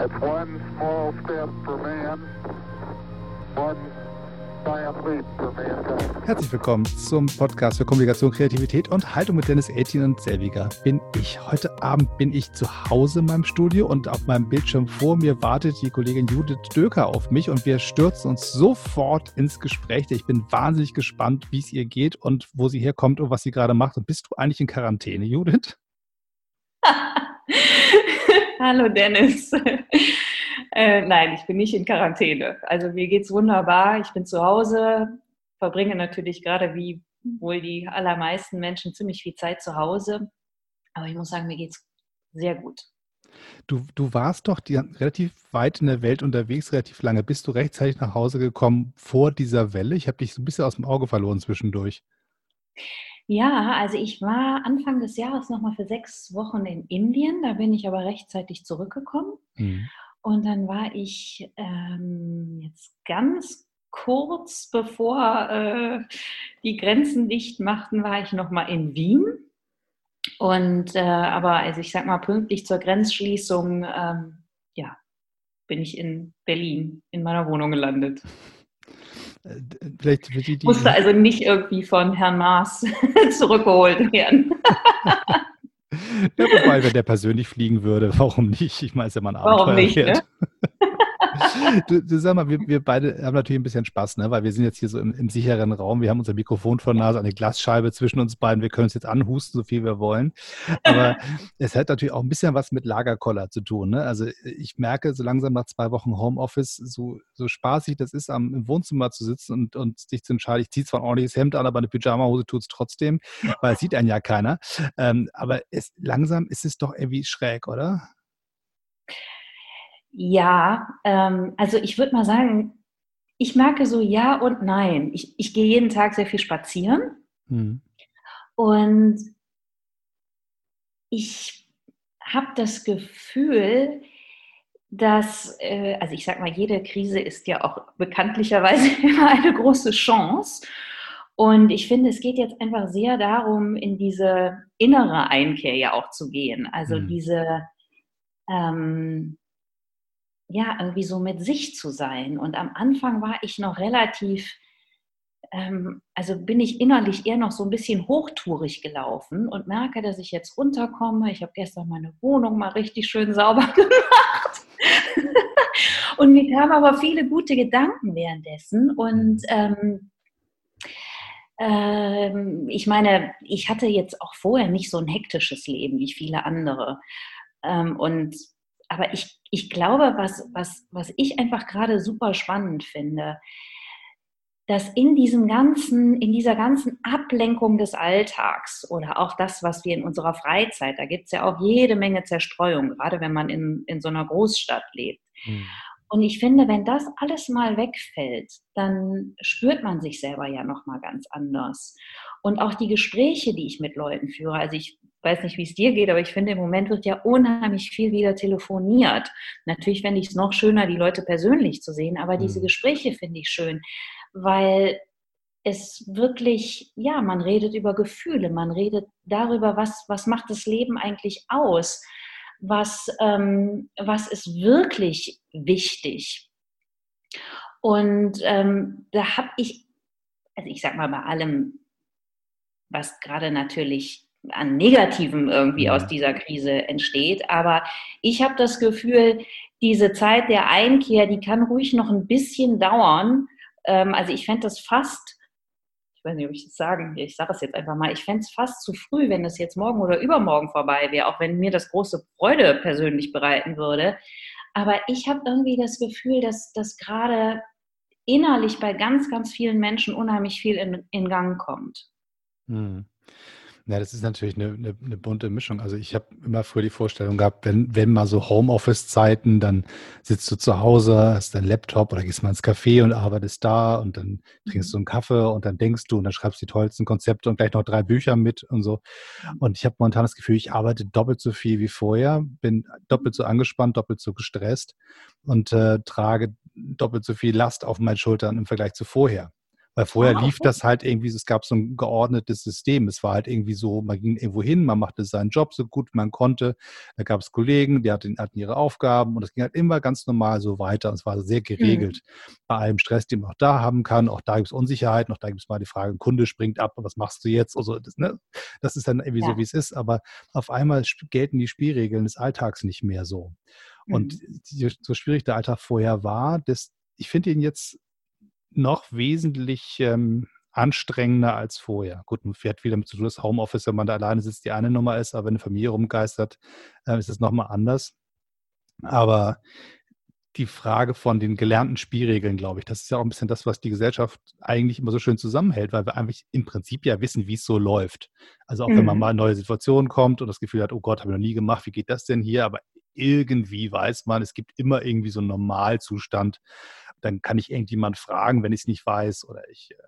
It's one small step for man, one giant leap for mankind. Herzlich willkommen zum Podcast für Kommunikation, Kreativität und Haltung mit Dennis Aitin und Selviger. Bin ich. Heute Abend bin ich zu Hause in meinem Studio und auf meinem Bildschirm vor mir wartet die Kollegin Judith Döker auf mich und wir stürzen uns sofort ins Gespräch. Ich bin wahnsinnig gespannt, wie es ihr geht und wo sie herkommt und was sie gerade macht. Und bist du eigentlich in Quarantäne, Judith? Hallo Dennis. äh, nein, ich bin nicht in Quarantäne. Also mir geht's wunderbar. Ich bin zu Hause, verbringe natürlich gerade wie wohl die allermeisten Menschen ziemlich viel Zeit zu Hause. Aber ich muss sagen, mir geht's sehr gut. Du, du warst doch die, relativ weit in der Welt unterwegs, relativ lange. Bist du rechtzeitig nach Hause gekommen vor dieser Welle? Ich habe dich so ein bisschen aus dem Auge verloren zwischendurch. Ja, also ich war Anfang des Jahres nochmal für sechs Wochen in Indien. Da bin ich aber rechtzeitig zurückgekommen. Mhm. Und dann war ich ähm, jetzt ganz kurz bevor äh, die Grenzen dicht machten, war ich nochmal in Wien. Und äh, aber also ich sag mal pünktlich zur Grenzschließung, ähm, ja, bin ich in Berlin in meiner Wohnung gelandet. Vielleicht für die, die Musste also nicht irgendwie von Herrn Maas zurückgeholt werden. ja, wobei, wenn der persönlich fliegen würde, warum nicht? Ich meine, es ist ja mal ein Abenteuer Warum nicht, ne? du, du, sag mal, wir, wir, beide haben natürlich ein bisschen Spaß, ne? weil wir sind jetzt hier so im, im, sicheren Raum. Wir haben unser Mikrofon vor der Nase, eine Glasscheibe zwischen uns beiden. Wir können uns jetzt anhusten, so viel wir wollen. Aber es hat natürlich auch ein bisschen was mit Lagerkoller zu tun. Ne? Also ich merke so langsam nach zwei Wochen Homeoffice, so, so spaßig das ist, am, im Wohnzimmer zu sitzen und, und sich zu entscheiden, ich ziehe zwar ein ordentliches Hemd an, aber eine Pyjama-Hose tut es trotzdem, weil es sieht einen ja keiner. Ähm, aber es, langsam ist es doch irgendwie schräg, oder? Ja, ähm, also ich würde mal sagen, ich merke so ja und nein. Ich, ich gehe jeden Tag sehr viel spazieren mhm. und ich habe das Gefühl, dass, äh, also ich sage mal, jede Krise ist ja auch bekanntlicherweise immer eine große Chance. Und ich finde, es geht jetzt einfach sehr darum, in diese innere Einkehr ja auch zu gehen. Also mhm. diese, ähm, ja, irgendwie so mit sich zu sein. Und am Anfang war ich noch relativ, ähm, also bin ich innerlich eher noch so ein bisschen hochtourig gelaufen und merke, dass ich jetzt runterkomme. Ich habe gestern meine Wohnung mal richtig schön sauber gemacht. und mir kamen aber viele gute Gedanken währenddessen. Und ähm, ähm, ich meine, ich hatte jetzt auch vorher nicht so ein hektisches Leben wie viele andere. Ähm, und aber ich, ich glaube, was, was, was ich einfach gerade super spannend finde, dass in diesem ganzen, in dieser ganzen Ablenkung des Alltags oder auch das, was wir in unserer Freizeit, da gibt es ja auch jede Menge Zerstreuung, gerade wenn man in, in so einer Großstadt lebt. Mhm. Und ich finde, wenn das alles mal wegfällt, dann spürt man sich selber ja nochmal ganz anders. Und auch die Gespräche, die ich mit Leuten führe, also ich weiß nicht, wie es dir geht, aber ich finde, im Moment wird ja unheimlich viel wieder telefoniert. Natürlich fände ich es noch schöner, die Leute persönlich zu sehen, aber diese mhm. Gespräche finde ich schön, weil es wirklich, ja, man redet über Gefühle, man redet darüber, was, was macht das Leben eigentlich aus, was, ähm, was ist wirklich wichtig. Und ähm, da habe ich, also ich sag mal, bei allem, was gerade natürlich an Negativem irgendwie aus dieser Krise entsteht. Aber ich habe das Gefühl, diese Zeit der Einkehr, die kann ruhig noch ein bisschen dauern. Ähm, also ich fände das fast, ich weiß nicht, ob ich das sagen, ich sage es jetzt einfach mal, ich fände es fast zu früh, wenn es jetzt morgen oder übermorgen vorbei wäre, auch wenn mir das große Freude persönlich bereiten würde. Aber ich habe irgendwie das Gefühl, dass das gerade innerlich bei ganz, ganz vielen Menschen unheimlich viel in, in Gang kommt. Hm. Ja, das ist natürlich eine, eine, eine bunte Mischung. Also ich habe immer früher die Vorstellung gehabt, wenn, wenn mal so Homeoffice-Zeiten, dann sitzt du zu Hause, hast deinen Laptop oder gehst mal ins Café und arbeitest da und dann trinkst du einen Kaffee und dann denkst du und dann schreibst du die tollsten Konzepte und gleich noch drei Bücher mit und so. Und ich habe momentan das Gefühl, ich arbeite doppelt so viel wie vorher, bin doppelt so angespannt, doppelt so gestresst und äh, trage doppelt so viel Last auf meinen Schultern im Vergleich zu vorher Weil vorher ah, lief das halt irgendwie, es gab so ein geordnetes System. Es war halt irgendwie so, man ging irgendwo hin, man machte seinen Job so gut man konnte. Da gab es Kollegen, die hatten, hatten ihre Aufgaben und es ging halt immer ganz normal so weiter. Und es war sehr geregelt. Mhm. Bei allem Stress, den man auch da haben kann. Auch da gibt es Unsicherheit, auch da gibt es mal die Frage, ein Kunde springt ab, was machst du jetzt? Also das, ne? das ist dann irgendwie ja. so, wie es ist. Aber auf einmal gelten die Spielregeln des Alltags nicht mehr so. Und mhm. so schwierig der Alltag vorher war, das, ich finde ihn jetzt noch wesentlich ähm, anstrengender als vorher. Gut, man fährt viel damit zu tun, das Homeoffice, wenn man da alleine sitzt, die eine Nummer ist, aber wenn eine Familie rumgeistert, äh, ist es nochmal anders. Aber die Frage von den gelernten Spielregeln, glaube ich, das ist ja auch ein bisschen das, was die Gesellschaft eigentlich immer so schön zusammenhält, weil wir eigentlich im Prinzip ja wissen, wie es so läuft. Also auch mhm. wenn man mhm. mal in neue Situationen kommt und das Gefühl hat, oh Gott, habe ich noch nie gemacht, wie geht das denn hier? Aber irgendwie weiß man, es gibt immer irgendwie so einen Normalzustand, dann kann ich irgendjemand fragen, wenn ich es nicht weiß, oder ich äh,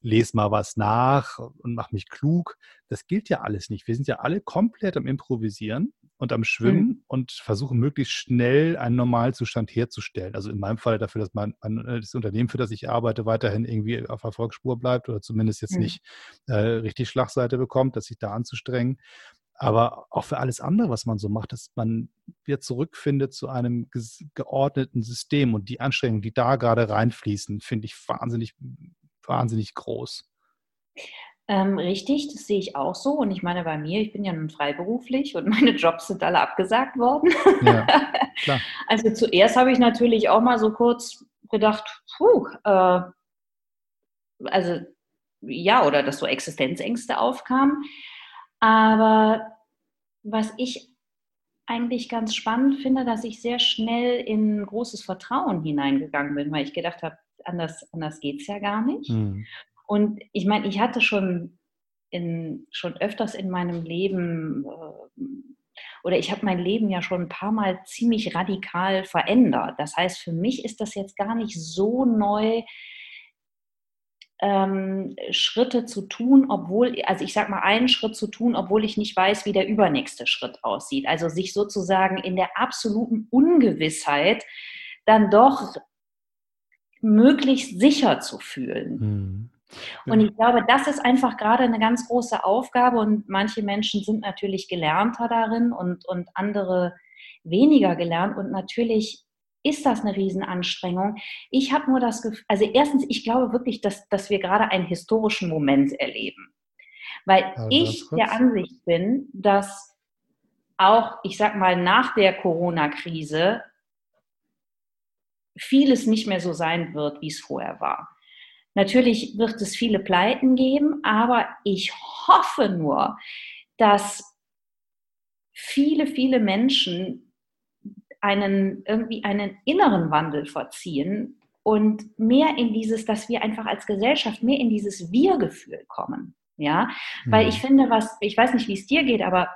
lese mal was nach und mache mich klug. Das gilt ja alles nicht. Wir sind ja alle komplett am Improvisieren und am Schwimmen mhm. und versuchen möglichst schnell einen Normalzustand herzustellen. Also in meinem Fall dafür, dass mein, äh, das Unternehmen, für das ich arbeite, weiterhin irgendwie auf Erfolgsspur bleibt oder zumindest jetzt mhm. nicht äh, richtig Schlagseite bekommt, dass sich da anzustrengen aber auch für alles andere, was man so macht, dass man wieder zurückfindet zu einem geordneten System und die Anstrengungen, die da gerade reinfließen, finde ich wahnsinnig, wahnsinnig groß. Ähm, richtig, das sehe ich auch so. Und ich meine, bei mir, ich bin ja nun freiberuflich und meine Jobs sind alle abgesagt worden. Ja, klar. also zuerst habe ich natürlich auch mal so kurz gedacht, puh, äh, also ja, oder dass so Existenzängste aufkamen. Aber was ich eigentlich ganz spannend finde, dass ich sehr schnell in großes Vertrauen hineingegangen bin, weil ich gedacht habe, anders, anders geht es ja gar nicht. Mhm. Und ich meine, ich hatte schon, in, schon öfters in meinem Leben äh, oder ich habe mein Leben ja schon ein paar Mal ziemlich radikal verändert. Das heißt, für mich ist das jetzt gar nicht so neu, ähm, Schritte zu tun, obwohl, also ich sage mal, einen Schritt zu tun, obwohl ich nicht weiß, wie der übernächste Schritt aussieht. Also sich sozusagen in der absoluten Ungewissheit dann doch möglichst sicher zu fühlen. Mhm. Und ich glaube, das ist einfach gerade eine ganz große Aufgabe und manche Menschen sind natürlich gelernter darin und, und andere weniger gelernt und natürlich ist das eine Riesenanstrengung. Ich habe nur das Gefühl, also erstens, ich glaube wirklich, dass, dass wir gerade einen historischen Moment erleben. Weil ja, ich der Ansicht bin, dass auch, ich sag mal, nach der Corona-Krise vieles nicht mehr so sein wird, wie es vorher war. Natürlich wird es viele Pleiten geben, aber ich hoffe nur, dass viele, viele Menschen einen, irgendwie einen inneren Wandel vollziehen und mehr in dieses, dass wir einfach als Gesellschaft mehr in dieses Wir-Gefühl kommen. Ja, weil mhm. ich finde, was, ich weiß nicht, wie es dir geht, aber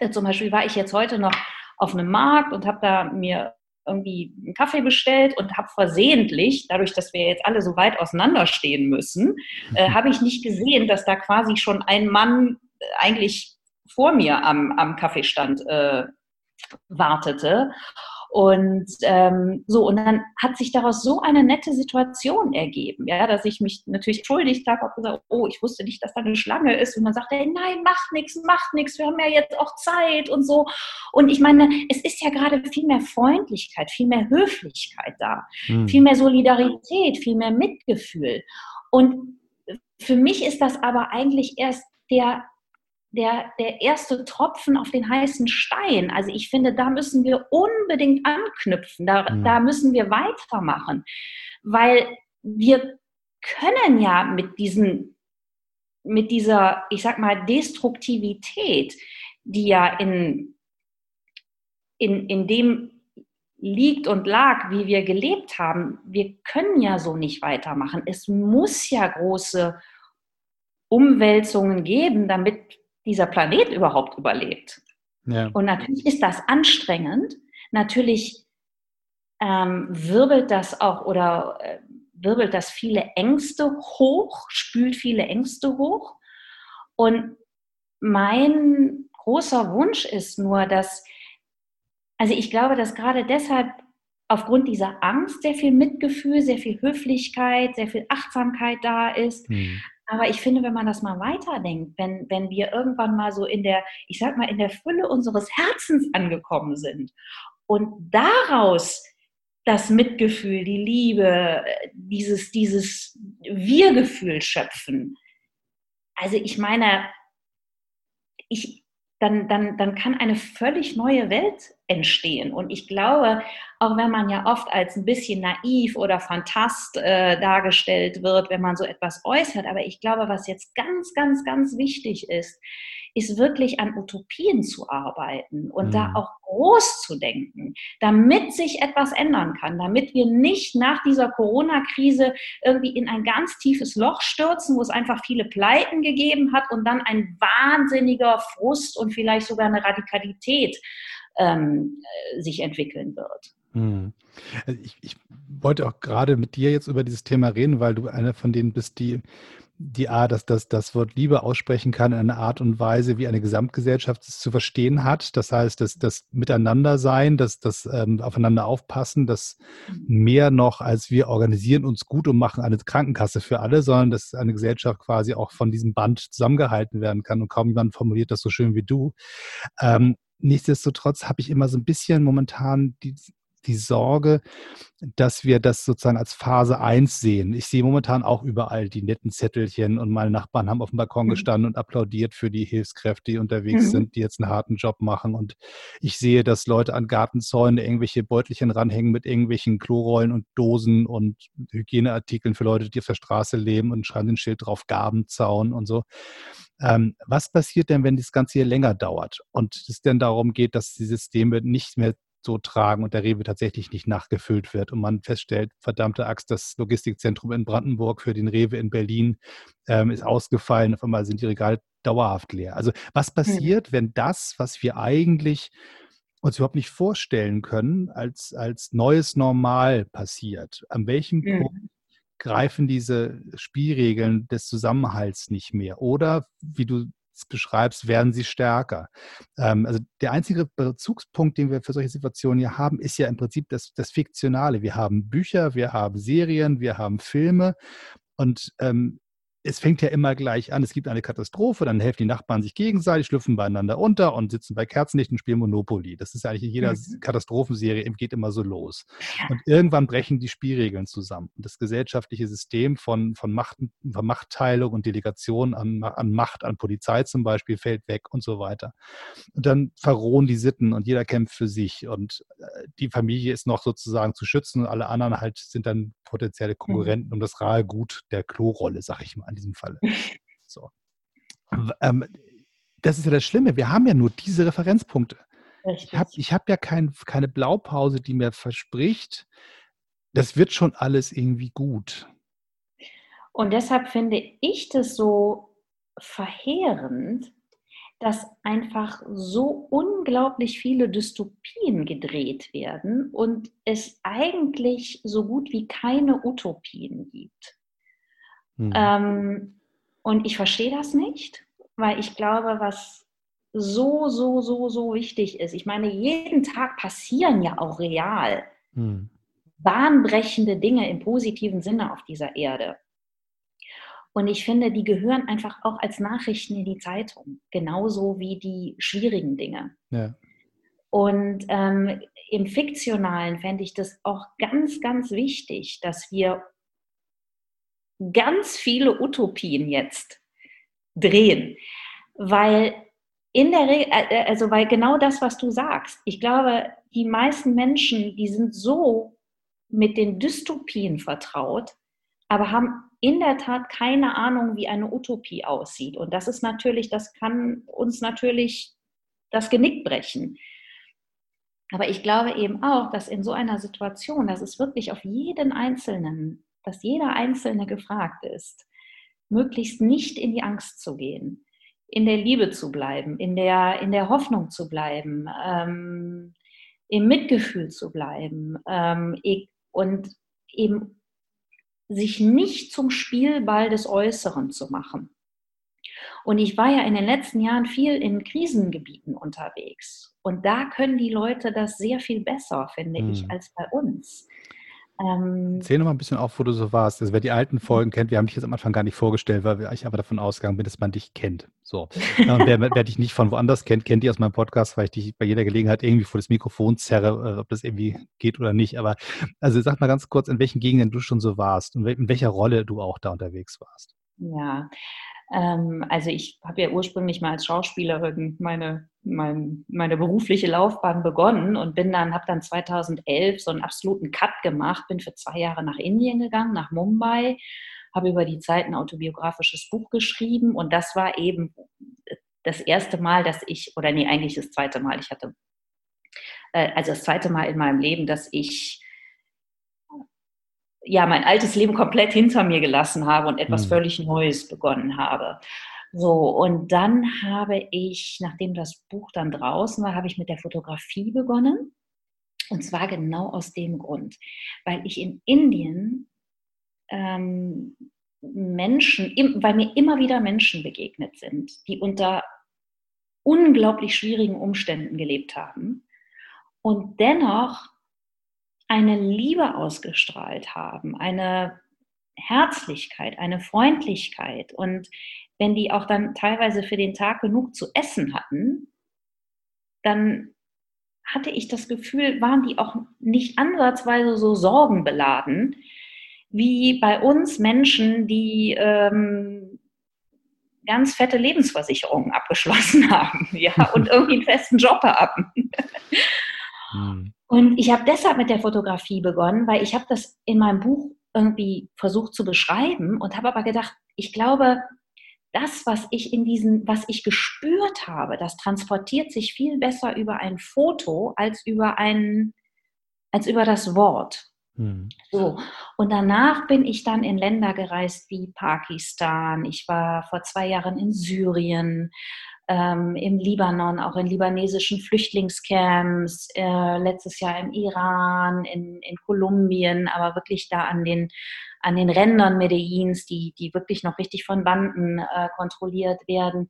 äh, zum Beispiel war ich jetzt heute noch auf einem Markt und habe da mir irgendwie einen Kaffee bestellt und habe versehentlich, dadurch, dass wir jetzt alle so weit auseinanderstehen müssen, äh, habe ich nicht gesehen, dass da quasi schon ein Mann äh, eigentlich vor mir am, am Kaffeestand äh, wartete. Und ähm, so, und dann hat sich daraus so eine nette Situation ergeben, ja, dass ich mich natürlich entschuldigt habe, habe gesagt, oh, ich wusste nicht, dass da eine Schlange ist. Und dann sagte er, nein, mach nichts, mach nichts, wir haben ja jetzt auch Zeit und so. Und ich meine, es ist ja gerade viel mehr Freundlichkeit, viel mehr Höflichkeit da, hm. viel mehr Solidarität, viel mehr Mitgefühl. Und für mich ist das aber eigentlich erst der der, der erste Tropfen auf den heißen Stein. Also ich finde, da müssen wir unbedingt anknüpfen, da, mhm. da müssen wir weitermachen, weil wir können ja mit diesen mit dieser, ich sag mal, Destruktivität, die ja in, in, in dem liegt und lag, wie wir gelebt haben, wir können ja so nicht weitermachen. Es muss ja große Umwälzungen geben, damit dieser Planet überhaupt überlebt. Ja. Und natürlich ist das anstrengend. Natürlich ähm, wirbelt das auch oder äh, wirbelt das viele Ängste hoch, spült viele Ängste hoch. Und mein großer Wunsch ist nur, dass, also ich glaube, dass gerade deshalb aufgrund dieser Angst sehr viel Mitgefühl, sehr viel Höflichkeit, sehr viel Achtsamkeit da ist. Mhm. Aber ich finde, wenn man das mal weiterdenkt, wenn, wenn wir irgendwann mal so in der, ich sag mal, in der Fülle unseres Herzens angekommen sind und daraus das Mitgefühl, die Liebe, dieses, dieses Wir-Gefühl schöpfen. Also ich meine, ich, dann, dann, dann kann eine völlig neue Welt entstehen. Und ich glaube, auch wenn man ja oft als ein bisschen naiv oder Fantast äh, dargestellt wird, wenn man so etwas äußert, aber ich glaube, was jetzt ganz, ganz, ganz wichtig ist, ist wirklich an Utopien zu arbeiten und mhm. da auch groß zu denken, damit sich etwas ändern kann, damit wir nicht nach dieser Corona-Krise irgendwie in ein ganz tiefes Loch stürzen, wo es einfach viele Pleiten gegeben hat und dann ein wahnsinniger Frust und vielleicht sogar eine Radikalität ähm, äh, sich entwickeln wird. Mhm. Ich, ich wollte auch gerade mit dir jetzt über dieses Thema reden, weil du einer von denen bist, die die Art, dass das, das Wort Liebe aussprechen kann in einer Art und Weise, wie eine Gesamtgesellschaft es zu verstehen hat. Das heißt, das, das Miteinandersein, das, das ähm, Aufeinander aufpassen, das mehr noch als wir organisieren uns gut und machen eine Krankenkasse für alle, sondern dass eine Gesellschaft quasi auch von diesem Band zusammengehalten werden kann. Und kaum jemand formuliert das so schön wie du. Ähm, nichtsdestotrotz habe ich immer so ein bisschen momentan die, die Sorge, dass wir das sozusagen als Phase 1 sehen. Ich sehe momentan auch überall die netten Zettelchen und meine Nachbarn haben auf dem Balkon mhm. gestanden und applaudiert für die Hilfskräfte, die unterwegs mhm. sind, die jetzt einen harten Job machen. Und ich sehe, dass Leute an Gartenzäunen irgendwelche Beutelchen ranhängen mit irgendwelchen Klorollen und Dosen und Hygieneartikeln für Leute, die auf der Straße leben und schreiben den Schild drauf Gabenzaun und so. Ähm, was passiert denn, wenn das Ganze hier länger dauert und es denn darum geht, dass die Systeme nicht mehr so tragen und der Rewe tatsächlich nicht nachgefüllt wird und man feststellt, verdammte Axt, das Logistikzentrum in Brandenburg für den Rewe in Berlin ähm, ist ausgefallen, auf einmal sind die Regale dauerhaft leer. Also was passiert, wenn das, was wir eigentlich uns überhaupt nicht vorstellen können, als, als neues Normal passiert? An welchem mhm. Punkt greifen diese Spielregeln des Zusammenhalts nicht mehr? Oder, wie du beschreibst, werden sie stärker. Ähm, also der einzige Bezugspunkt, den wir für solche Situationen hier haben, ist ja im Prinzip das, das Fiktionale. Wir haben Bücher, wir haben Serien, wir haben Filme und ähm, es fängt ja immer gleich an, es gibt eine Katastrophe, dann helfen die Nachbarn sich gegenseitig, schlüpfen beieinander unter und sitzen bei Kerzenlicht und spielen Monopoly. Das ist eigentlich in jeder mhm. Katastrophenserie, geht immer so los. Und irgendwann brechen die Spielregeln zusammen. Und das gesellschaftliche System von, von, Macht, von Machtteilung und Delegation an, an Macht, an Polizei zum Beispiel, fällt weg und so weiter. Und dann verrohen die Sitten und jeder kämpft für sich. Und äh, die Familie ist noch sozusagen zu schützen und alle anderen halt sind dann potenzielle mhm. Konkurrenten um das rahe Gut der Klorolle, sag ich mal, diesem Falle. So. Ähm, das ist ja das Schlimme. Wir haben ja nur diese Referenzpunkte. Richtig. Ich habe ich hab ja kein, keine Blaupause, die mir verspricht, das wird schon alles irgendwie gut. Und deshalb finde ich das so verheerend, dass einfach so unglaublich viele Dystopien gedreht werden und es eigentlich so gut wie keine Utopien gibt. Mhm. Ähm, und ich verstehe das nicht, weil ich glaube, was so, so, so, so wichtig ist. Ich meine, jeden Tag passieren ja auch real mhm. bahnbrechende Dinge im positiven Sinne auf dieser Erde. Und ich finde, die gehören einfach auch als Nachrichten in die Zeitung, genauso wie die schwierigen Dinge. Ja. Und ähm, im Fiktionalen fände ich das auch ganz, ganz wichtig, dass wir ganz viele Utopien jetzt drehen, weil in der Regel, äh, äh, also weil genau das, was du sagst, ich glaube, die meisten Menschen, die sind so mit den Dystopien vertraut, aber haben in der Tat keine Ahnung, wie eine Utopie aussieht. Und das ist natürlich, das kann uns natürlich das Genick brechen. Aber ich glaube eben auch, dass in so einer Situation, dass es wirklich auf jeden Einzelnen, dass jeder Einzelne gefragt ist, möglichst nicht in die Angst zu gehen, in der Liebe zu bleiben, in der, in der Hoffnung zu bleiben, ähm, im Mitgefühl zu bleiben ähm, und eben sich nicht zum Spielball des Äußeren zu machen. Und ich war ja in den letzten Jahren viel in Krisengebieten unterwegs. Und da können die Leute das sehr viel besser, finde hm. ich, als bei uns. Ähm, Erzähl noch mal ein bisschen auf, wo du so warst. Also wer die alten Folgen kennt, wir haben dich jetzt am Anfang gar nicht vorgestellt, weil ich aber davon ausgegangen bin, dass man dich kennt. So. Und wer, wer, dich nicht von woanders kennt, kennt dich aus meinem Podcast, weil ich dich bei jeder Gelegenheit irgendwie vor das Mikrofon zerre, äh, ob das irgendwie geht oder nicht. Aber also sag mal ganz kurz, in welchen Gegenden du schon so warst und in welcher Rolle du auch da unterwegs warst. Ja, ähm, also ich habe ja ursprünglich mal als Schauspielerin meine, mein, meine berufliche Laufbahn begonnen und bin dann, habe dann 2011 so einen absoluten Cut gemacht, bin für zwei Jahre nach Indien gegangen, nach Mumbai, habe über die Zeit ein autobiografisches Buch geschrieben und das war eben das erste Mal, dass ich, oder nee, eigentlich das zweite Mal, ich hatte, äh, also das zweite Mal in meinem Leben, dass ich ja, mein altes Leben komplett hinter mir gelassen habe und etwas mhm. völlig Neues begonnen habe. So, und dann habe ich, nachdem das Buch dann draußen war, habe ich mit der Fotografie begonnen. Und zwar genau aus dem Grund, weil ich in Indien ähm, Menschen, weil mir immer wieder Menschen begegnet sind, die unter unglaublich schwierigen Umständen gelebt haben und dennoch eine Liebe ausgestrahlt haben, eine Herzlichkeit, eine Freundlichkeit. Und wenn die auch dann teilweise für den Tag genug zu essen hatten, dann hatte ich das Gefühl, waren die auch nicht ansatzweise so sorgenbeladen wie bei uns Menschen, die ähm, ganz fette Lebensversicherungen abgeschlossen haben, ja, und irgendwie einen festen Job haben. Hm. Und ich habe deshalb mit der Fotografie begonnen, weil ich habe das in meinem Buch irgendwie versucht zu beschreiben und habe aber gedacht, ich glaube, das, was ich in diesen, was ich gespürt habe, das transportiert sich viel besser über ein Foto als über ein, als über das Wort. Hm. So. Und danach bin ich dann in Länder gereist wie Pakistan. Ich war vor zwei Jahren in Syrien, ähm, im Libanon, auch in libanesischen Flüchtlingscamps, äh, letztes Jahr im Iran, in, in Kolumbien, aber wirklich da an den, an den Rändern Medellins, die, die wirklich noch richtig von Banden äh, kontrolliert werden.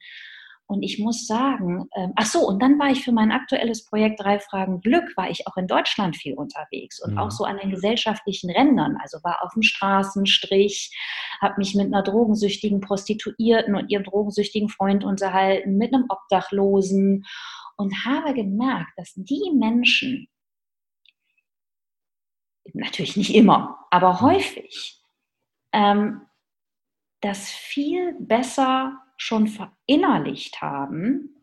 Und ich muss sagen, ähm, ach so, und dann war ich für mein aktuelles Projekt Drei Fragen Glück, war ich auch in Deutschland viel unterwegs und mhm. auch so an den gesellschaftlichen Rändern. Also war auf dem Straßenstrich, habe mich mit einer drogensüchtigen Prostituierten und ihrem drogensüchtigen Freund unterhalten, mit einem Obdachlosen und habe gemerkt, dass die Menschen, natürlich nicht immer, aber mhm. häufig, ähm, das viel besser schon verinnerlicht haben,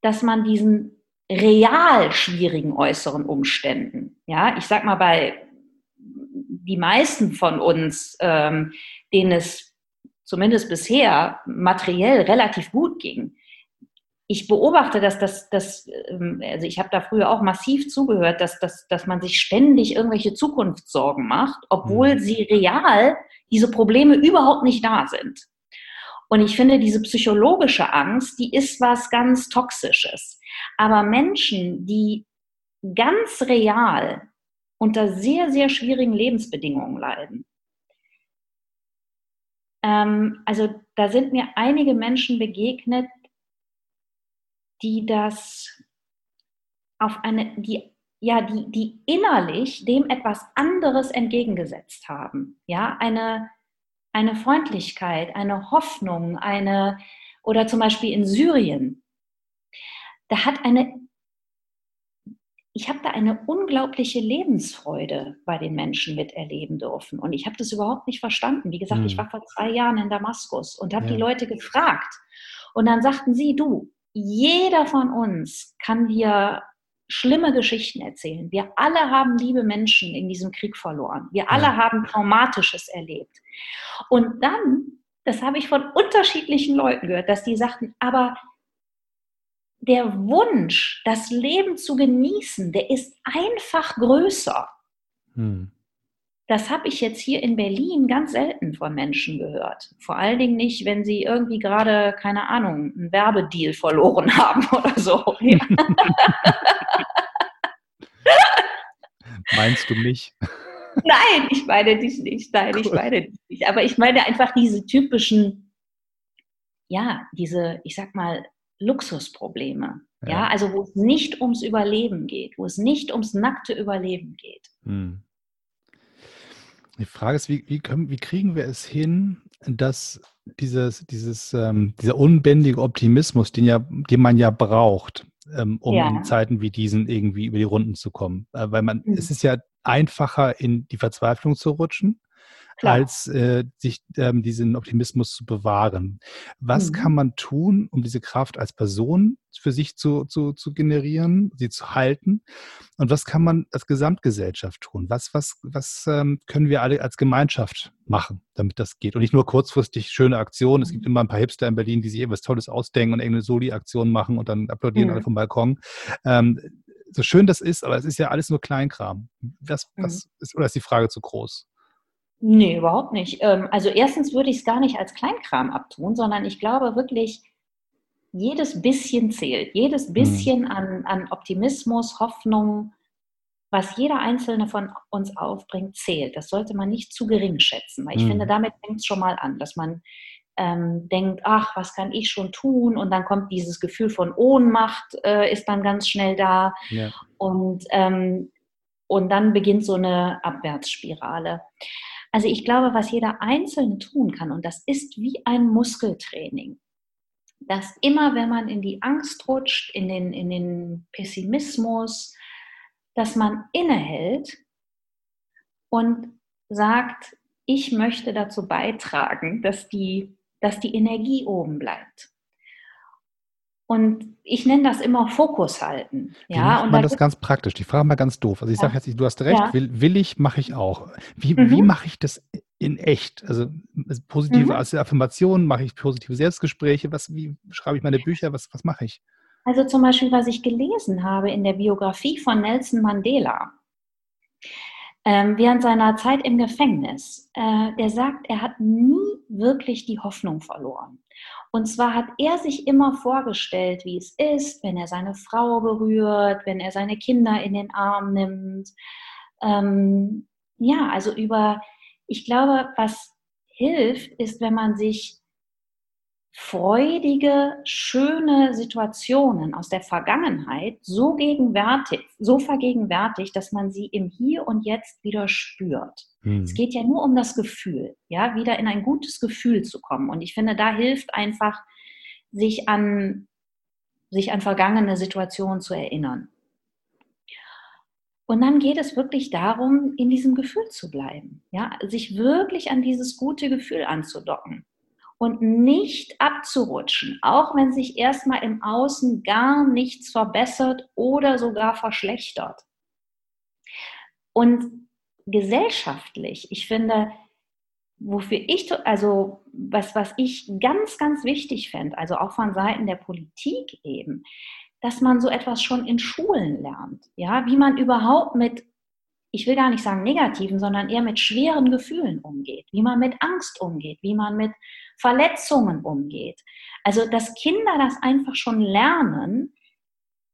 dass man diesen real schwierigen äußeren Umständen, ja, ich sag mal bei die meisten von uns, ähm, denen es zumindest bisher materiell relativ gut ging, ich beobachte, dass das, das ähm, also ich habe da früher auch massiv zugehört, dass, dass, dass man sich ständig irgendwelche Zukunftssorgen macht, obwohl mhm. sie real diese Probleme überhaupt nicht da sind. Und ich finde, diese psychologische Angst, die ist was ganz Toxisches. Aber Menschen, die ganz real unter sehr, sehr schwierigen Lebensbedingungen leiden, ähm, also da sind mir einige Menschen begegnet, die das auf eine, die ja, die, die innerlich dem etwas anderes entgegengesetzt haben. Ja, eine, eine Freundlichkeit, eine Hoffnung, eine, oder zum Beispiel in Syrien, da hat eine, ich habe da eine unglaubliche Lebensfreude bei den Menschen miterleben dürfen. Und ich habe das überhaupt nicht verstanden. Wie gesagt, hm. ich war vor zwei Jahren in Damaskus und habe ja. die Leute gefragt. Und dann sagten sie, du, jeder von uns kann dir schlimme Geschichten erzählen. Wir alle haben liebe Menschen in diesem Krieg verloren. Wir alle ja. haben Traumatisches erlebt. Und dann, das habe ich von unterschiedlichen Leuten gehört, dass die sagten, aber der Wunsch, das Leben zu genießen, der ist einfach größer. Hm. Das habe ich jetzt hier in Berlin ganz selten von Menschen gehört. Vor allen Dingen nicht, wenn sie irgendwie gerade, keine Ahnung, einen Werbedeal verloren haben oder so. Meinst du mich? Nein, ich meine dich nicht. Nein, ich meine dich nicht. Aber ich meine einfach diese typischen, ja, diese, ich sag mal, Luxusprobleme. Ja. ja. also wo es nicht ums Überleben geht, wo es nicht ums nackte Überleben geht. Hm. Die Frage ist, wie, wie, können, wie kriegen wir es hin, dass dieses, dieses, ähm, dieser unbändige Optimismus, den, ja, den man ja braucht, ähm, um ja. in Zeiten wie diesen irgendwie über die Runden zu kommen. Äh, weil man, mhm. es ist ja einfacher, in die Verzweiflung zu rutschen, Klar. als äh, sich ähm, diesen Optimismus zu bewahren. Was mhm. kann man tun, um diese Kraft als Person für sich zu, zu, zu generieren, sie zu halten? Und was kann man als Gesamtgesellschaft tun? Was, was, was ähm, können wir alle als Gemeinschaft machen, damit das geht? Und nicht nur kurzfristig schöne Aktionen. Es gibt mhm. immer ein paar Hipster in Berlin, die sich irgendwas Tolles ausdenken und irgendeine Soli-Aktion machen und dann applaudieren mhm. alle vom Balkon. Ähm, so schön das ist, aber es ist ja alles nur Kleinkram. Was, was mhm. ist, oder ist die Frage zu groß? Nee, überhaupt nicht. Ähm, also erstens würde ich es gar nicht als Kleinkram abtun, sondern ich glaube wirklich, jedes bisschen zählt. Jedes mhm. bisschen an, an Optimismus, Hoffnung, was jeder Einzelne von uns aufbringt, zählt. Das sollte man nicht zu gering schätzen, weil ich mhm. finde, damit fängt es schon mal an, dass man ähm, denkt, ach, was kann ich schon tun? Und dann kommt dieses Gefühl von Ohnmacht, äh, ist dann ganz schnell da. Ja. Und, ähm, und dann beginnt so eine Abwärtsspirale. Also ich glaube, was jeder Einzelne tun kann, und das ist wie ein Muskeltraining, dass immer, wenn man in die Angst rutscht, in den, in den Pessimismus, dass man innehält und sagt, ich möchte dazu beitragen, dass die, dass die Energie oben bleibt. Und ich nenne das immer Fokus halten. Ja, Wie macht man das ganz praktisch? Die Frage mal ganz doof. Also ich ja. sage jetzt, du hast recht, ja. will, will ich, mache ich auch. Wie, mhm. wie mache ich das in echt? Also positive mhm. Affirmationen, mache ich positive Selbstgespräche? Was, wie schreibe ich meine Bücher? Was, was mache ich? Also zum Beispiel, was ich gelesen habe in der Biografie von Nelson Mandela ähm, während seiner Zeit im Gefängnis. Äh, der sagt, er hat nie wirklich die Hoffnung verloren. Und zwar hat er sich immer vorgestellt, wie es ist, wenn er seine Frau berührt, wenn er seine Kinder in den Arm nimmt. Ähm, ja, also über, ich glaube, was hilft, ist, wenn man sich freudige, schöne Situationen aus der Vergangenheit so gegenwärtig, so vergegenwärtigt, dass man sie im Hier und Jetzt wieder spürt. Mhm. Es geht ja nur um das Gefühl, ja, wieder in ein gutes Gefühl zu kommen. Und ich finde, da hilft einfach, sich an, sich an vergangene Situationen zu erinnern. Und dann geht es wirklich darum, in diesem Gefühl zu bleiben, ja, sich wirklich an dieses gute Gefühl anzudocken und nicht abzurutschen, auch wenn sich erstmal im Außen gar nichts verbessert oder sogar verschlechtert. Und gesellschaftlich, ich finde, wofür ich, also was, was ich ganz, ganz wichtig fände, also auch von Seiten der Politik eben, dass man so etwas schon in Schulen lernt, ja, wie man überhaupt mit ich will gar nicht sagen negativen, sondern eher mit schweren Gefühlen umgeht, wie man mit Angst umgeht, wie man mit Verletzungen umgeht. Also, dass Kinder das einfach schon lernen,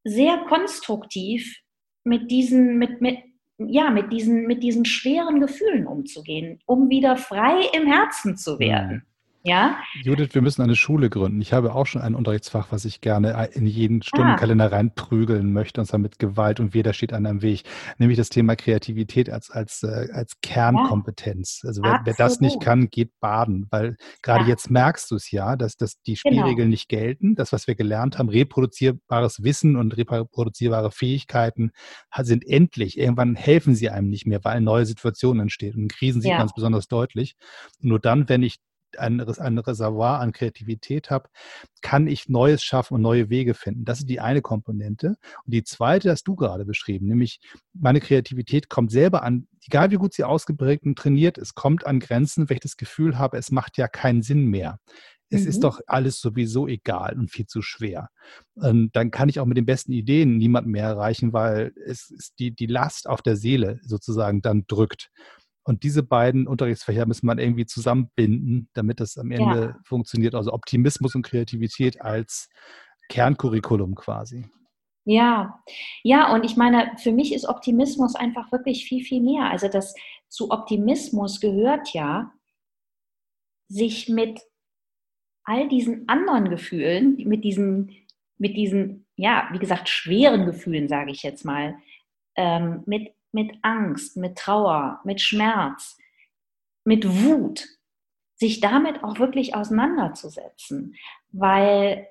sehr konstruktiv mit diesen, mit, mit, ja, mit diesen, mit diesen schweren Gefühlen umzugehen, um wieder frei im Herzen zu werden. Ja? Judith, wir müssen eine Schule gründen. Ich habe auch schon ein Unterrichtsfach, was ich gerne in jeden Stundenkalender ah. reinprügeln möchte, und zwar mit Gewalt und weder steht einem Weg. Nämlich das Thema Kreativität als, als, äh, als Kernkompetenz. Also wer, wer, das nicht kann, geht baden, weil gerade ja. jetzt merkst du es ja, dass, dass die genau. Spielregeln genau. nicht gelten. Das, was wir gelernt haben, reproduzierbares Wissen und reproduzierbare Fähigkeiten sind endlich. Irgendwann helfen sie einem nicht mehr, weil neue Situation entsteht. Und in Krisen sieht ja. man es besonders deutlich. Und nur dann, wenn ich ein, ein Reservoir an Kreativität habe, kann ich Neues schaffen und neue Wege finden. Das ist die eine Komponente. Und die zweite hast du gerade beschrieben, nämlich meine Kreativität kommt selber an, egal wie gut sie ausgeprägt und trainiert ist, kommt an Grenzen, wenn ich das Gefühl habe, es macht ja keinen Sinn mehr. Es mhm. ist doch alles sowieso egal und viel zu schwer. Und dann kann ich auch mit den besten Ideen niemanden mehr erreichen, weil es die, die Last auf der Seele sozusagen dann drückt. Und diese beiden Unterrichtsfächer müssen man irgendwie zusammenbinden, damit das am Ende ja. funktioniert. Also Optimismus und Kreativität als Kerncurriculum quasi. Ja, ja, und ich meine, für mich ist Optimismus einfach wirklich viel, viel mehr. Also das zu Optimismus gehört ja, sich mit all diesen anderen Gefühlen, mit diesen, mit diesen, ja, wie gesagt, schweren Gefühlen, sage ich jetzt mal, ähm, mit, mit Angst, mit Trauer, mit Schmerz, mit Wut, sich damit auch wirklich auseinanderzusetzen, weil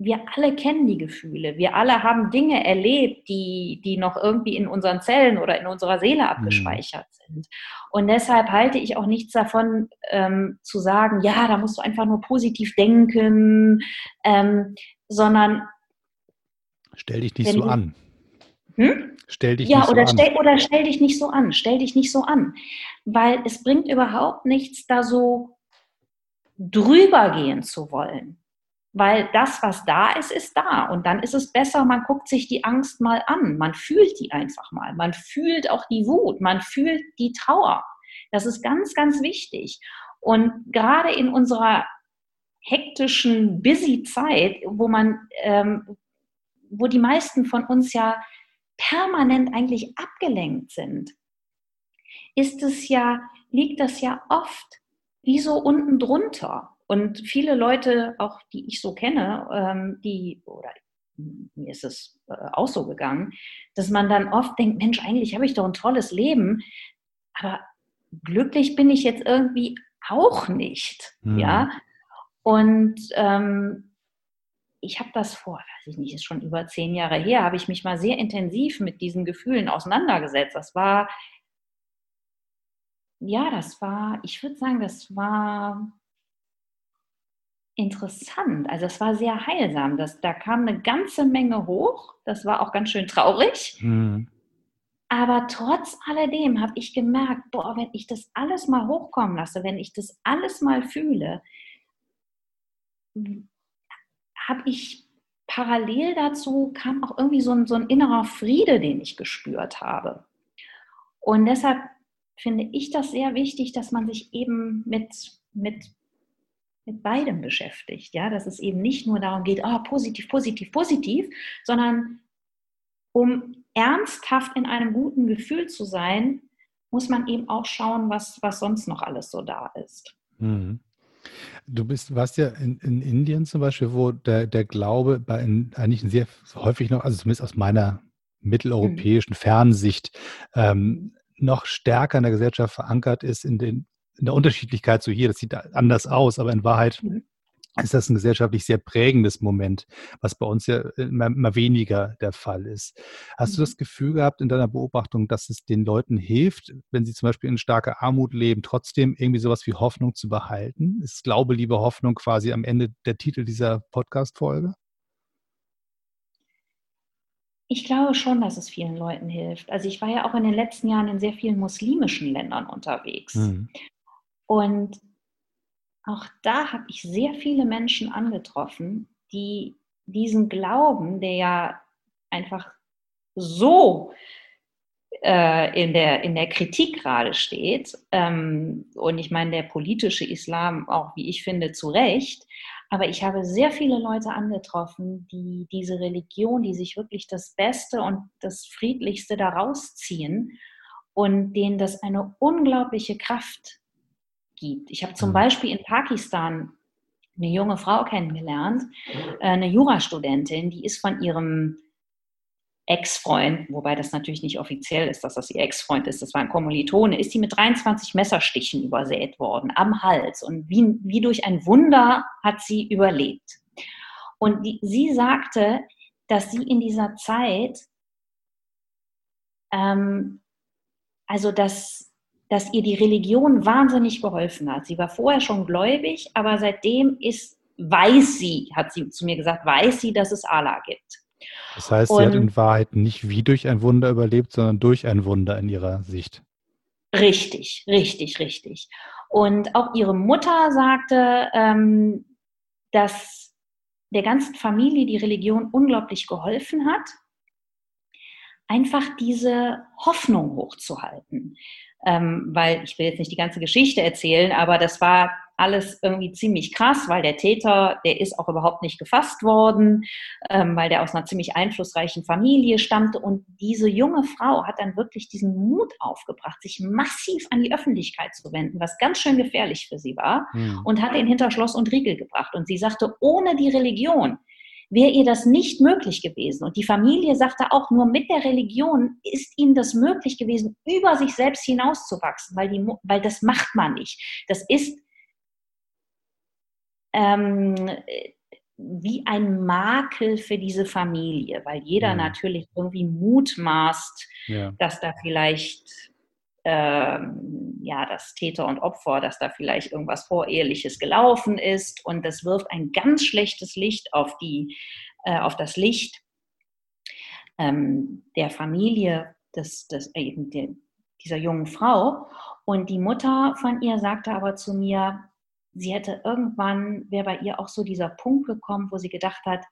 wir alle kennen die Gefühle. Wir alle haben Dinge erlebt, die, die noch irgendwie in unseren Zellen oder in unserer Seele mhm. abgespeichert mhm. sind. Und deshalb halte ich auch nichts davon, ähm, zu sagen, ja, da musst du einfach nur positiv denken, ähm, sondern. Stell dich nicht so an. Hm? Stell dich ja, nicht so oder an. Stell, oder stell dich nicht so an. Stell dich nicht so an. Weil es bringt überhaupt nichts, da so drüber gehen zu wollen weil das, was da ist, ist da. Und dann ist es besser, man guckt sich die Angst mal an, man fühlt die einfach mal, man fühlt auch die Wut, man fühlt die Trauer. Das ist ganz, ganz wichtig. Und gerade in unserer hektischen, busy Zeit, wo man, ähm, wo die meisten von uns ja permanent eigentlich abgelenkt sind, ist es ja, liegt das ja oft wie so unten drunter. Und viele Leute, auch die ich so kenne, ähm, die, oder mir ist es äh, auch so gegangen, dass man dann oft denkt, Mensch, eigentlich habe ich doch ein tolles Leben, aber glücklich bin ich jetzt irgendwie auch nicht. Mhm. Ja. Und ähm, ich habe das vor, weiß ich nicht, ist schon über zehn Jahre her, habe ich mich mal sehr intensiv mit diesen Gefühlen auseinandergesetzt. Das war, ja, das war, ich würde sagen, das war interessant. Also es war sehr heilsam. Das, da kam eine ganze Menge hoch. Das war auch ganz schön traurig. Mhm. Aber trotz alledem habe ich gemerkt, boah, wenn ich das alles mal hochkommen lasse, wenn ich das alles mal fühle, habe ich parallel dazu kam auch irgendwie so ein, so ein innerer Friede, den ich gespürt habe. Und deshalb finde ich das sehr wichtig, dass man sich eben mit, mit mit beidem beschäftigt. Ja, dass es eben nicht nur darum geht, oh, positiv, positiv, positiv, sondern um ernsthaft in einem guten Gefühl zu sein, muss man eben auch schauen, was, was sonst noch alles so da ist. Mhm. Du bist, warst ja in, in, Indien zum Beispiel, wo der, der Glaube bei in, eigentlich sehr häufig noch, also zumindest aus meiner mitteleuropäischen mhm. Fernsicht, ähm, noch stärker in der Gesellschaft verankert ist in den in der Unterschiedlichkeit so hier, das sieht anders aus, aber in Wahrheit mhm. Ist das ein gesellschaftlich sehr prägendes Moment, was bei uns ja immer, immer weniger der Fall ist. Hast du das mhm. Gefühl gehabt in deiner Beobachtung, dass es den Leuten hilft, wenn sie zum Beispiel in starker Armut leben, trotzdem irgendwie sowas wie Hoffnung zu behalten? Ist Glaube, Liebe, Hoffnung quasi am Ende der Titel dieser Podcast-Folge? Ich glaube schon, dass es vielen Leuten hilft. Also ich war ja auch in den letzten Jahren in sehr vielen muslimischen Ländern unterwegs. Mhm. Und auch da habe ich sehr viele Menschen angetroffen, die diesen Glauben, der ja einfach so äh, in, der, in der Kritik gerade steht, ähm, und ich meine, der politische Islam auch, wie ich finde, zu Recht, aber ich habe sehr viele Leute angetroffen, die diese Religion, die sich wirklich das Beste und das Friedlichste daraus ziehen und denen das eine unglaubliche Kraft gibt. Ich habe zum mhm. Beispiel in Pakistan eine junge Frau kennengelernt, äh, eine Jurastudentin, die ist von ihrem Ex-Freund, wobei das natürlich nicht offiziell ist, dass das ihr Ex-Freund ist, das war ein Kommilitone, ist sie mit 23 Messerstichen übersät worden am Hals. Und wie, wie durch ein Wunder hat sie überlebt. Und die, sie sagte, dass sie in dieser Zeit, ähm, also dass dass ihr die Religion wahnsinnig geholfen hat. Sie war vorher schon gläubig, aber seitdem ist, weiß sie, hat sie zu mir gesagt, weiß sie, dass es Allah gibt. Das heißt, Und, sie hat in Wahrheit nicht wie durch ein Wunder überlebt, sondern durch ein Wunder in ihrer Sicht. Richtig, richtig, richtig. Und auch ihre Mutter sagte, ähm, dass der ganzen Familie die Religion unglaublich geholfen hat, einfach diese Hoffnung hochzuhalten ähm, weil ich will jetzt nicht die ganze Geschichte erzählen, aber das war alles irgendwie ziemlich krass, weil der Täter, der ist auch überhaupt nicht gefasst worden, ähm, weil der aus einer ziemlich einflussreichen Familie stammte. Und diese junge Frau hat dann wirklich diesen Mut aufgebracht, sich massiv an die Öffentlichkeit zu wenden, was ganz schön gefährlich für sie war, mhm. und hat ihn hinter Schloss und Riegel gebracht. Und sie sagte, ohne die Religion wäre ihr das nicht möglich gewesen. Und die Familie sagte auch, nur mit der Religion ist ihnen das möglich gewesen, über sich selbst hinauszuwachsen, weil, die, weil das macht man nicht. Das ist ähm, wie ein Makel für diese Familie, weil jeder mhm. natürlich irgendwie mutmaßt, ja. dass da vielleicht ähm, ja, das Täter und Opfer, dass da vielleicht irgendwas Voreheliches gelaufen ist. Und das wirft ein ganz schlechtes Licht auf, die, äh, auf das Licht ähm, der Familie des, des, äh, der, dieser jungen Frau. Und die Mutter von ihr sagte aber zu mir, sie hätte irgendwann, wäre bei ihr auch so dieser Punkt gekommen, wo sie gedacht hat,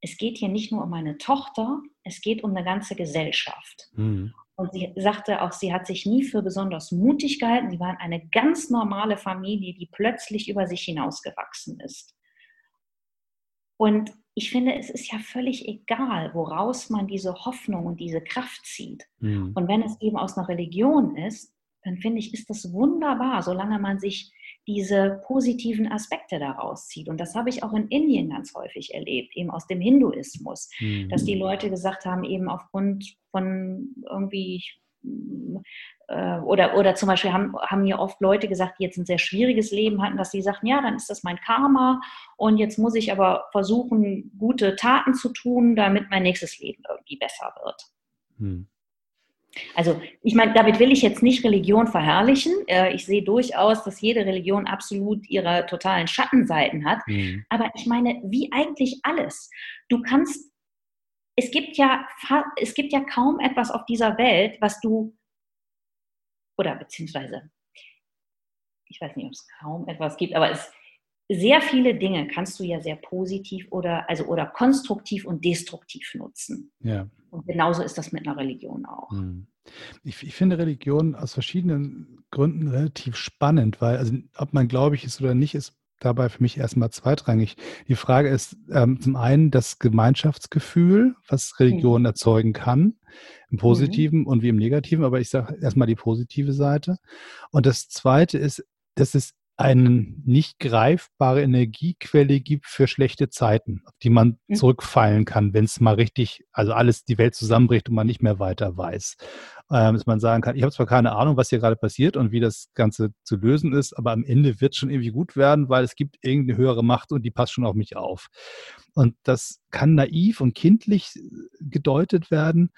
es geht hier nicht nur um meine Tochter, es geht um eine ganze Gesellschaft. Mhm. Und sie sagte auch, sie hat sich nie für besonders mutig gehalten. Sie waren eine ganz normale Familie, die plötzlich über sich hinausgewachsen ist. Und ich finde, es ist ja völlig egal, woraus man diese Hoffnung und diese Kraft zieht. Mhm. Und wenn es eben aus einer Religion ist, dann finde ich, ist das wunderbar, solange man sich diese positiven Aspekte daraus zieht. Und das habe ich auch in Indien ganz häufig erlebt, eben aus dem Hinduismus, mhm. dass die Leute gesagt haben, eben aufgrund von irgendwie äh, oder, oder zum Beispiel haben, haben mir oft Leute gesagt, die jetzt ein sehr schwieriges Leben hatten, dass sie sagten, ja, dann ist das mein Karma und jetzt muss ich aber versuchen, gute Taten zu tun, damit mein nächstes Leben irgendwie besser wird. Hm. Also ich meine, damit will ich jetzt nicht Religion verherrlichen. Äh, ich sehe durchaus, dass jede Religion absolut ihre totalen Schattenseiten hat. Mhm. Aber ich meine, wie eigentlich alles. Du kannst, es gibt ja, es gibt ja kaum etwas auf dieser Welt, was du, oder beziehungsweise, ich weiß nicht, ob es kaum etwas gibt, aber es, sehr viele Dinge kannst du ja sehr positiv oder, also, oder konstruktiv und destruktiv nutzen. Ja. Und genauso ist das mit einer Religion auch. Hm. Ich, ich, finde Religion aus verschiedenen Gründen relativ spannend, weil, also ob man gläubig ist oder nicht, ist dabei für mich erstmal zweitrangig. Die Frage ist ähm, zum einen das Gemeinschaftsgefühl, was Religion mhm. erzeugen kann, im Positiven mhm. und wie im Negativen, aber ich sage erstmal die positive Seite. Und das zweite ist, dass es eine nicht greifbare Energiequelle gibt für schlechte Zeiten, auf die man mhm. zurückfallen kann, wenn es mal richtig, also alles die Welt zusammenbricht und man nicht mehr weiter weiß. Ähm, dass man sagen kann, ich habe zwar keine Ahnung, was hier gerade passiert und wie das Ganze zu lösen ist, aber am Ende wird es schon irgendwie gut werden, weil es gibt irgendeine höhere Macht und die passt schon auf mich auf. Und das kann naiv und kindlich gedeutet werden,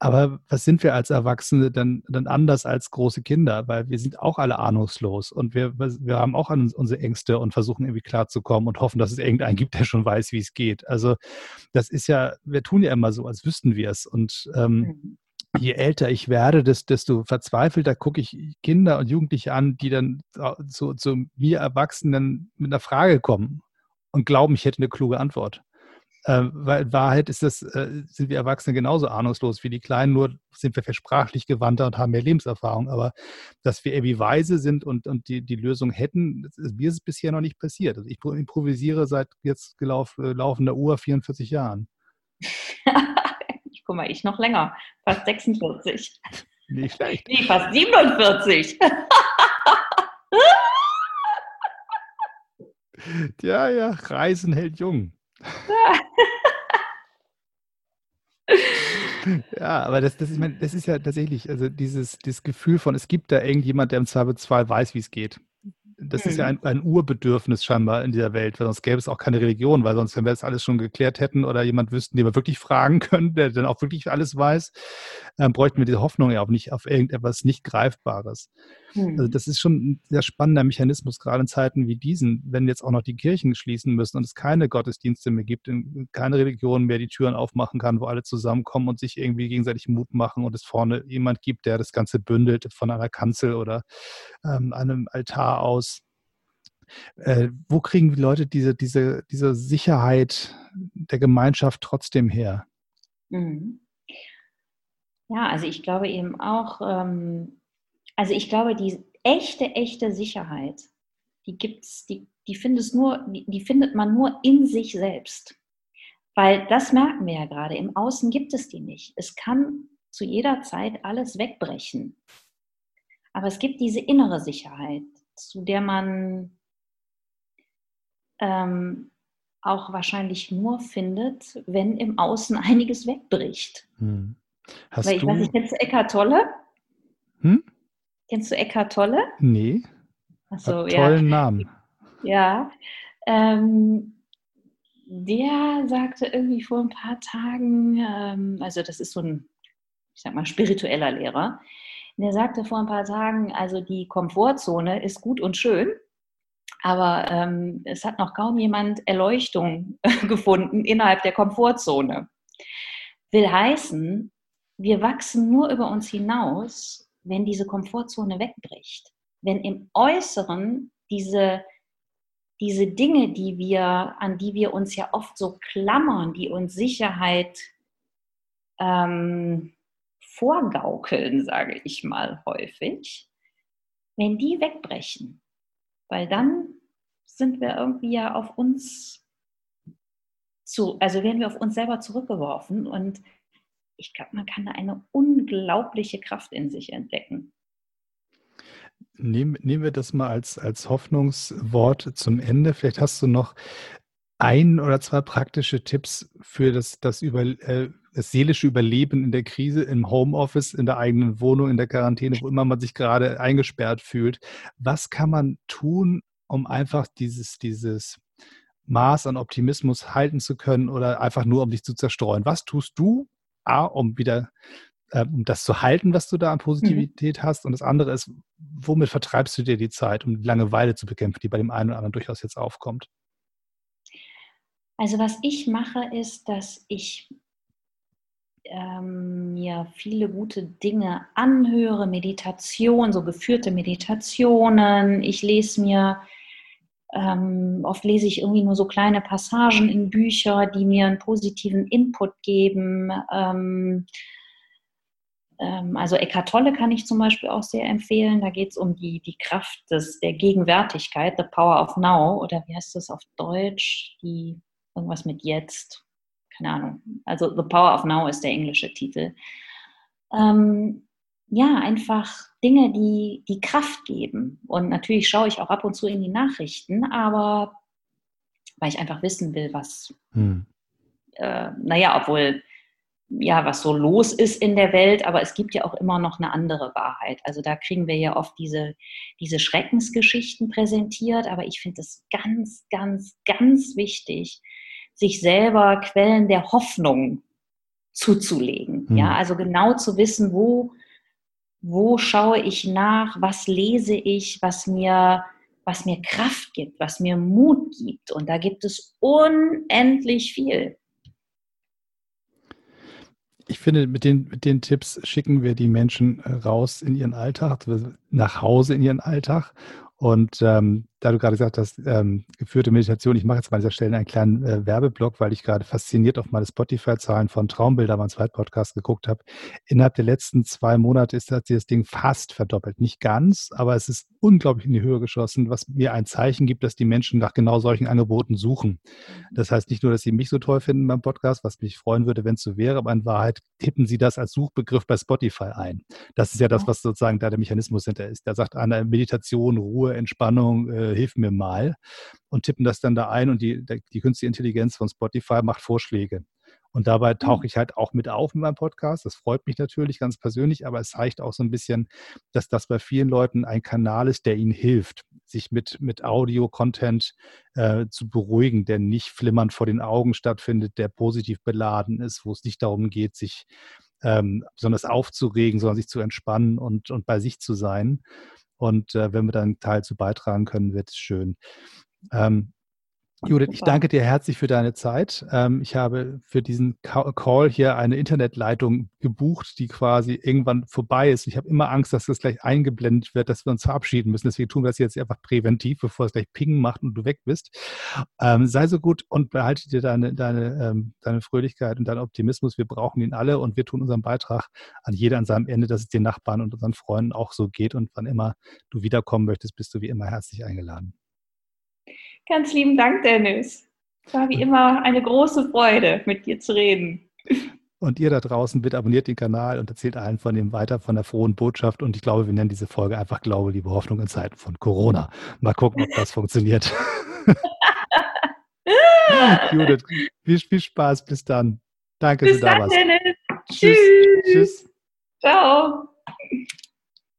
aber was sind wir als Erwachsene dann, dann anders als große Kinder? Weil wir sind auch alle ahnungslos und wir, wir haben auch unsere Ängste und versuchen irgendwie klarzukommen und hoffen, dass es irgendeinen gibt, der schon weiß, wie es geht. Also das ist ja, wir tun ja immer so, als wüssten wir es. Und ähm, mhm. je älter ich werde, desto verzweifelter gucke ich Kinder und Jugendliche an, die dann zu, zu mir Erwachsenen mit einer Frage kommen und glauben, ich hätte eine kluge Antwort. Äh, weil in Wahrheit ist das, äh, sind wir Erwachsene genauso ahnungslos wie die Kleinen, nur sind wir versprachlich gewandter und haben mehr Lebenserfahrung. Aber dass wir irgendwie weise sind und, und die, die Lösung hätten, ist, mir ist es bisher noch nicht passiert. Also ich improvisiere seit jetzt gelauf, äh, laufender Uhr 44 Jahren. ich guck mal, ich noch länger, fast 46. Nicht schlecht. Nee, fast 47. ja, ja, Reisen hält jung. Ja, aber das, das, ist, das ist ja tatsächlich, also dieses, dieses Gefühl von, es gibt da irgendjemand, der im Zweifelsfall weiß, wie es geht das mhm. ist ja mhm. ein, ein, Urbedürfnis scheinbar in dieser Welt, weil sonst gäbe es auch keine Religion, weil sonst, wenn wir das alles schon geklärt hätten oder jemand wüssten, den wir wirklich fragen können, der dann auch wirklich alles weiß, ähm, bräuchten wir diese Hoffnung ja auch nicht auf irgendetwas nicht Greifbares. Also mhm. Also das ist schon ein sehr spannender Mechanismus, gerade in Zeiten wie diesen, wenn jetzt auch noch die Kirchen schließen müssen und es keine Gottesdienste mehr gibt, keine Religion mehr die Türen aufmachen kann, wo alle zusammenkommen und sich irgendwie gegenseitig Mut machen und es vorne jemand gibt, der das Ganze bündelt von einer Kanzel oder ähm, einem Altar aus äh, wo kriegen die Leute diese, diese, diese Sicherheit der Gemeinschaft trotzdem her? Mhm. Ja, also ich glaube eben auch, ähm, also ich glaube, die echte, echte Sicherheit, die gibt's, die, die findest nur, die, die findet man nur in sich selbst. Weil das merken wir ja gerade, im Außen gibt es die nicht. Es kann zu jeder Zeit alles wegbrechen. Aber es gibt diese innere Sicherheit, zu der man ähm, auch wahrscheinlich nur findet, wenn im Außen einiges wegbricht. Hm. Hast Weil ich du... weiß nicht, kennst du Eckart Tolle? Hm? Kennst du Eckart Tolle? Nee. Achso, ja. Tollen Namen. Ja. Ähm, der sagte irgendwie vor ein paar Tagen, ähm, also das ist so ein, ich sag mal, spiritueller Lehrer, der sagte vor ein paar Tagen, also die Komfortzone ist gut und schön, aber ähm, es hat noch kaum jemand Erleuchtung gefunden innerhalb der Komfortzone. Will heißen, wir wachsen nur über uns hinaus, wenn diese Komfortzone wegbricht. Wenn im Äußeren diese, diese Dinge, die wir, an die wir uns ja oft so klammern, die uns Sicherheit ähm, vorgaukeln, sage ich mal häufig, wenn die wegbrechen, weil dann sind wir irgendwie ja auf uns zu, also werden wir auf uns selber zurückgeworfen und ich glaube, man kann da eine unglaubliche Kraft in sich entdecken. Nehmen, nehmen wir das mal als, als Hoffnungswort zum Ende. Vielleicht hast du noch ein oder zwei praktische Tipps für das, das, Über, äh, das seelische Überleben in der Krise, im Homeoffice, in der eigenen Wohnung, in der Quarantäne, wo immer man sich gerade eingesperrt fühlt. Was kann man tun, um einfach dieses, dieses Maß an Optimismus halten zu können oder einfach nur, um dich zu zerstreuen? Was tust du, A, um wieder äh, um das zu halten, was du da an mhm. Positivität mhm. hast. Und das andere ist, womit vertreibst du dir die Zeit, um die Langeweile zu bekämpfen, die bei dem einen oder anderen durchaus jetzt aufkommt? Also was ich mache, ist, dass ich ähm, mir viele gute Dinge anhöre, Meditation, so geführte Meditationen. Ich lese mir ähm, oft lese ich irgendwie nur so kleine Passagen in Bücher, die mir einen positiven Input geben. Ähm, ähm, also Eckhart Tolle kann ich zum Beispiel auch sehr empfehlen. Da geht es um die, die Kraft des, der Gegenwärtigkeit, the power of now, oder wie heißt das auf Deutsch? Die, irgendwas mit jetzt. Keine Ahnung. Also The Power of Now ist der englische Titel. Ähm, ja, einfach Dinge, die, die Kraft geben. Und natürlich schaue ich auch ab und zu in die Nachrichten, aber weil ich einfach wissen will, was, hm. äh, naja, obwohl, ja, was so los ist in der Welt, aber es gibt ja auch immer noch eine andere Wahrheit. Also da kriegen wir ja oft diese, diese Schreckensgeschichten präsentiert, aber ich finde es ganz, ganz, ganz wichtig, sich selber Quellen der Hoffnung zuzulegen. Hm. Ja, also genau zu wissen, wo wo schaue ich nach, was lese ich, was mir, was mir Kraft gibt, was mir Mut gibt. Und da gibt es unendlich viel. Ich finde, mit den, mit den Tipps schicken wir die Menschen äh, raus in ihren Alltag, nach Hause in ihren Alltag. Und ähm, da du gerade gesagt hast, ähm, geführte Meditation, ich mache jetzt mal an dieser Stelle einen kleinen äh, Werbeblock, weil ich gerade fasziniert auf meine Spotify-Zahlen von Traumbilder, meinem zweiten Podcast, geguckt habe. Innerhalb der letzten zwei Monate ist das, das Ding fast verdoppelt. Nicht ganz, aber es ist unglaublich in die Höhe geschossen, was mir ein Zeichen gibt, dass die Menschen nach genau solchen Angeboten suchen. Das heißt nicht nur, dass sie mich so toll finden beim Podcast, was mich freuen würde, wenn es so wäre, aber in Wahrheit tippen sie das als Suchbegriff bei Spotify ein. Das ist ja das, was sozusagen da der Mechanismus hinter ist. Da sagt einer Meditation, Ruhe, Entspannung, äh, hilf mir mal und tippen das dann da ein und die, die künstliche Intelligenz von Spotify macht Vorschläge. Und dabei tauche ich halt auch mit auf in meinem Podcast. Das freut mich natürlich ganz persönlich, aber es zeigt auch so ein bisschen, dass das bei vielen Leuten ein Kanal ist, der ihnen hilft, sich mit, mit Audio-Content äh, zu beruhigen, der nicht flimmernd vor den Augen stattfindet, der positiv beladen ist, wo es nicht darum geht, sich ähm, besonders aufzuregen, sondern sich zu entspannen und, und bei sich zu sein. Und äh, wenn wir dann einen Teil zu beitragen können, wird es schön. Ähm, Judith, ich danke dir herzlich für deine Zeit. Ähm, ich habe für diesen Call hier eine Internetleitung gebucht, die quasi irgendwann vorbei ist. Ich habe immer Angst, dass das gleich eingeblendet wird, dass wir uns verabschieden müssen. Deswegen tun wir das jetzt einfach präventiv, bevor es gleich Ping macht und du weg bist. Ähm, sei so gut und behalte dir deine, deine, ähm, deine Fröhlichkeit und deinen Optimismus. Wir brauchen ihn alle und wir tun unseren Beitrag an jeder an seinem Ende, dass es den Nachbarn und unseren Freunden auch so geht. Und wann immer du wiederkommen möchtest, bist du wie immer herzlich eingeladen. Ganz lieben Dank, Dennis. Es war wie immer eine große Freude, mit dir zu reden. Und ihr da draußen, bitte abonniert den Kanal und erzählt allen von dem weiter, von der frohen Botschaft. Und ich glaube, wir nennen diese Folge einfach Glaube, Liebe, Hoffnung in Zeiten von Corona. Mal gucken, ob das funktioniert. Judith, viel, viel Spaß. Bis dann. Danke, Bis dass du dann, da warst. Dennis. Tschüss. Tschüss. Ciao.